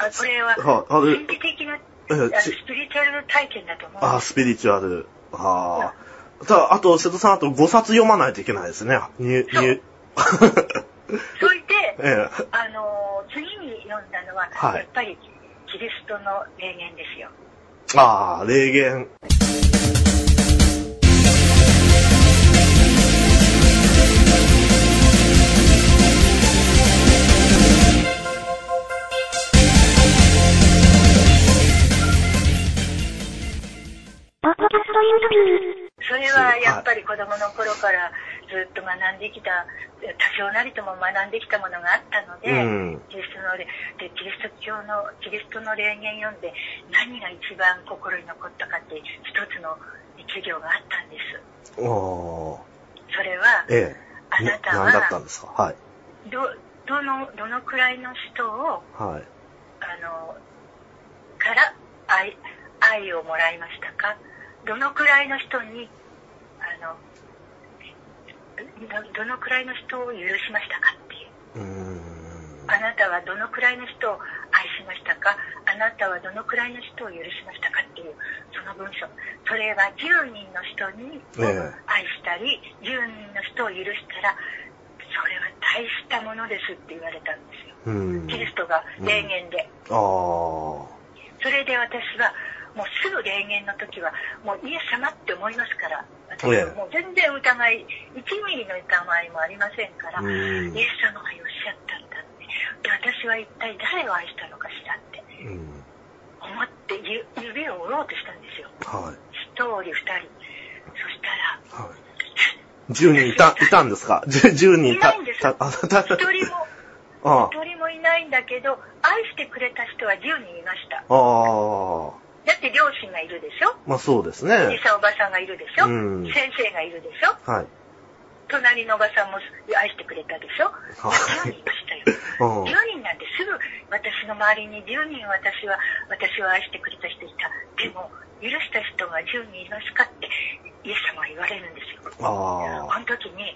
あこれは、はいあれ神秘的な、スピリチュアル体験だと思うんあ。スピリチュアル。ああ。ただ、あと、瀬戸さん、あと5冊読まないといけないですね。入、そう入。それで、ええ。あのー次に読んだのは、はいやっぱりキリストの霊言ですよ。ああ、霊言。それはやっぱり子供の頃からずっと学んできた、多少なりとも学んできたものがあったので、うんキリストの霊でキリスト教の、キリストの霊言読んで何が一番心に残ったかって一つの一行があったんです。おー。それは、ええ。あなた何だったはんですか？はい。ど、どの、どのくらいの人を、はい。あの、から愛、愛をもらいましたか？どのくらいの人に、あの、どどのくらいの人を許しましたかっていう。あなたはどのくらいの人を愛しましたか？あなたはどのくらいの人を許しましたかっていう、その文章。それは10人の人にええ愛したり、10人の人を許したら、それは大したものですって言われたんですよ。うん。キリストが霊言で。ああ。それで私は、もうすぐ霊言の時は、もうイエス様って思いますから、私はもう全然疑い、1ミリの疑いもありませんから、うんイエス様がおっしゃったんだって。で、私は一体誰を愛したのかしらってうん。思ってゆ指を折ろうとしたんですよ。はい。一人、二人。そしたら、はい。10人いた、いたんですか ?10 人いないんですた、あ、た、一人も、あ一人もいないんだけど、愛してくれた人は10人いました。あ。あ両親がいるでしょ？まあそうですおねじ。さんおばさんがいるでしょ、うん先生がいるでしょ？はい。隣のおばさんも愛してくれたでしょ？はい10人いましたよ。うん10人なんてすぐ私の周りに10人私は、私を愛してくれた人いた。でも、許した人が10人いますかってイエス様は言われるんですよ。あの時に、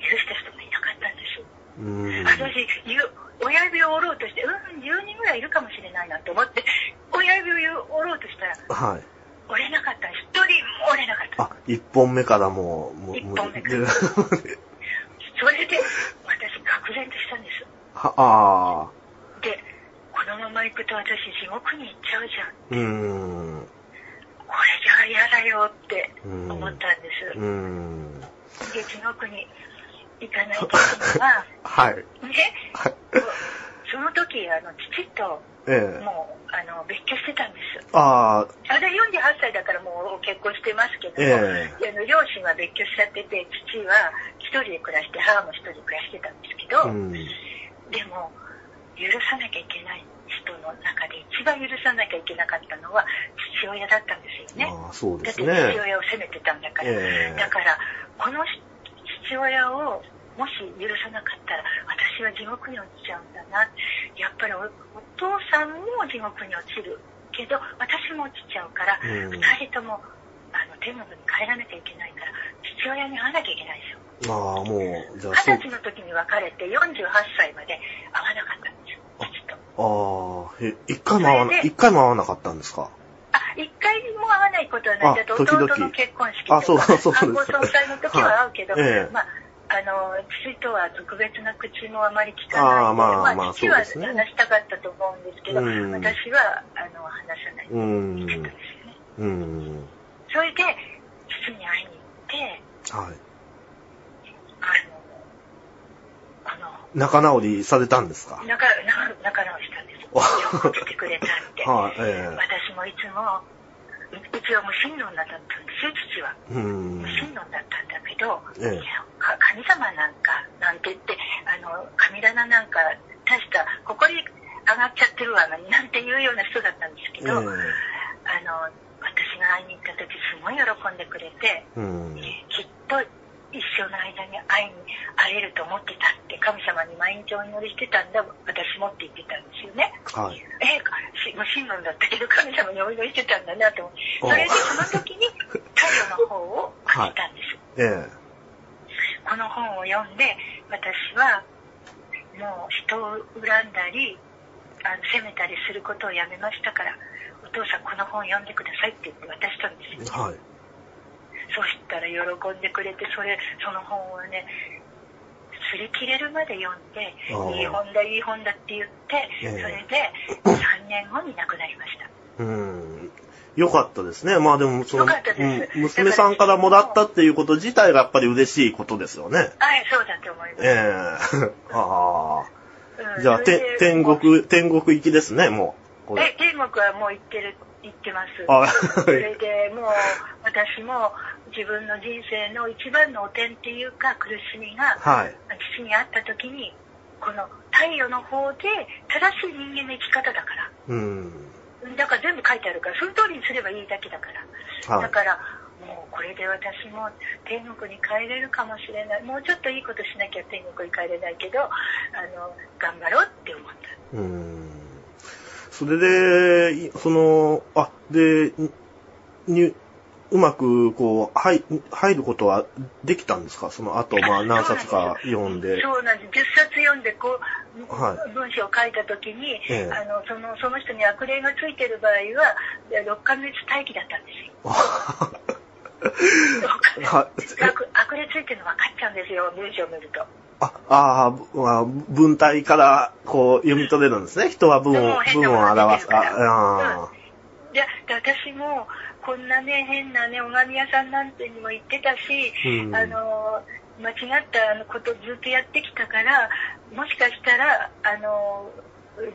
許した人がいなかったんですよ。うん。私、ゆ親指を折ろうとして、うん、10人ぐらいいるかもしれないなと思って、親指を折ろうとしたら、はい。折れなかった。一人も折れなかった。あ、1本目からもう、もう、一本目から それで、私、愕然としたんです。は、ああ。で、このまま行くと私、地獄に行っちゃうじゃん。うーん。これじゃあ嫌だよって思ったんです。うーん。で、地獄に行かない時には、はい。ね、はい。その時、あの、父と、ええ。もう、あの、別居してたんです。ああ、あれ48歳だからもう結婚してますけども、えあの両親は別居しちゃってて、父は一人で暮らして、母も一人で暮らしてたんですけど、うん。でも、許さなきゃいけない人の中で一番許さなきゃいけなかったのは父親だったんですよね。ああ、そうでだって父すね。親を責めてたんだから。ええだから、この父親をもし許さなかったら、私は地獄に落ちちゃうんだな。やっぱりおお父さんも地獄に落ちるけど、私も落ちちゃうから、うん二人ともあの天国に帰らなきゃいけないから、父親に会わなきゃいけないですよ。ああ、もう、じゃあ、そう二十。歳の時に別れて48歳まで会わなかったんですよ。ああ、え、一回も会わな、一回も会わなかったんですか？あ、一回も会わないことはない。あだって時々弟の結婚式とか、あそうそうです観光総裁の時は会うけど、はいええまあ、あの、父とは特別な口もあまり聞かないあーまあまあ父はそうですね話したかったと思うんですけど、うん私は、あの、話さない。ってたんですよね。うん。それで、父に会いに行って、はい。あの、あの、仲直りされたんですか？仲仲仲直りしたんです。あよく来てくれたって。はい、え私もいつも、ううちは無神論だったんですよ、父は。無。神論だったんだけど、ええいやか神様なんか、なんて言って、あの、神棚なんか、大した、ここに上がっちゃってるわ、なんていうような人だったんですけええど、あの、私が会いに行った時、すごい喜んでくれて、うん。きっと一生の間に会いに会えると思ってたって、神様に毎日お祈りしてたんだ、私もって言ってたんですよね。はい。えー、無神論だったけど神様にお祈りしてたんだなと思って、おそれでその時に 太陽の方を書いたんです。えこの本を読んで、私はもう人を恨んだり、あの責めたりすることをやめましたからお父さんこの本読んでくださいって言って渡したんですよはい。そしたら喜んでくれてそれその本をね擦り切れるまで読んでいい本だいい本だって言ってええそれで3年後に亡くなりましたうん。よかったですね。まあでも、その、うん娘さんからもらったっていうこと自体がやっぱり嬉しいことですよね。はいそうだと思います、ええ ああ。うんじゃあ、て天国、天国行きですね、もう。これ。え天国はもう行ってる行ってますあ、それでもう私も自分の人生の一番の汚点っていうか苦しみがはい。父に会った時にこの太陽の方で正しい人間の生き方だからうん。だから全部書いてあるからその通りにすればいいだけだから、はい。だからもうこれで私も天国に帰れるかもしれない。もうちょっといいことしなきゃ天国に帰れないけどあの頑張ろうって思った。うん。それで、いその、あ、で、に、うまく、こう、入、入ることはできたんですか？その後、まあ、何冊か読んで。そうなんです。10冊読んで、こう、は文章を書いたときに、ええあの、その、その人に悪霊がついてる場合は、6ヶ月待機だったんですよ。は悪悪霊ついてるの分かっちゃうんですよ、文章を見ると。あ、あ文体から、こう、読み取れるんですね。人は文を文を表す。あ、あで、で私も、こんなね、変なね、拝み屋さんなんてにも言ってたし、うんあの、間違ったあのことずっとやってきたから、もしかしたら、あの、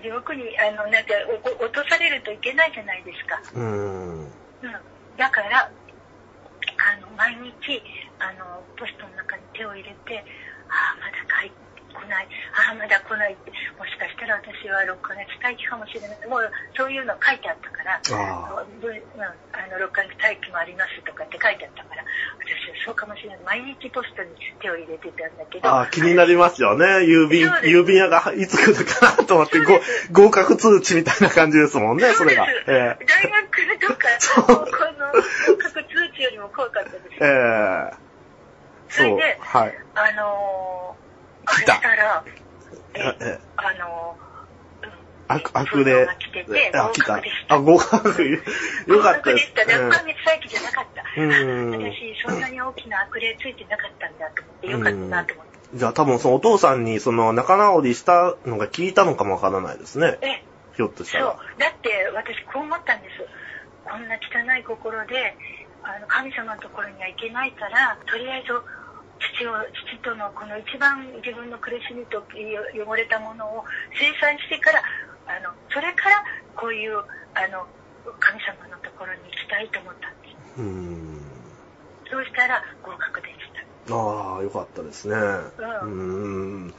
地獄に、あの、なんか、お落とされるといけないじゃないですか。ーうん。うん、だからあの毎日あのポストの中に手を入れてああまだ帰ってこない。ああまだ来ないって。もしかしたら私は6ヶ月待機かもしれない。もうそういうの書いてあったから。あぶうん、あの6ヶ月待機もありますとかって書いてあったから。私はそうかもしれない。毎日ポストに手を入れてたんだけど。あー気になりますよね。郵便、郵便屋がいつ来るかなと思って、合格通知みたいな感じですもんね、それが。え大学とか この合格通知よりも怖かったです。ええ。えそれで。はい。あのたしたら、ええ、えあのー、うん悪、悪霊が来てて、あ、合来た。あ、合格。よかったです。合格でした。6ヶ月待機じゃなかった。うん私、そんなに大きな悪霊ついてなかったんだと思って、よかったなと思って。じゃあ多分そのお父さんにその仲直りしたのが聞いたのかもわからないですね。え、ひょっとしたそうら。。だって、私、こう思ったんです。こんな汚い心で、あの、神様のところには行けないから、とりあえず、父を、父とのこの一番自分の苦しみと汚れたものを清算してから、あの、それから、こういう、あの、神様のところに行きたいと思ったんです。うん。そうしたら合格でした。ああ、よかったですね。ううん。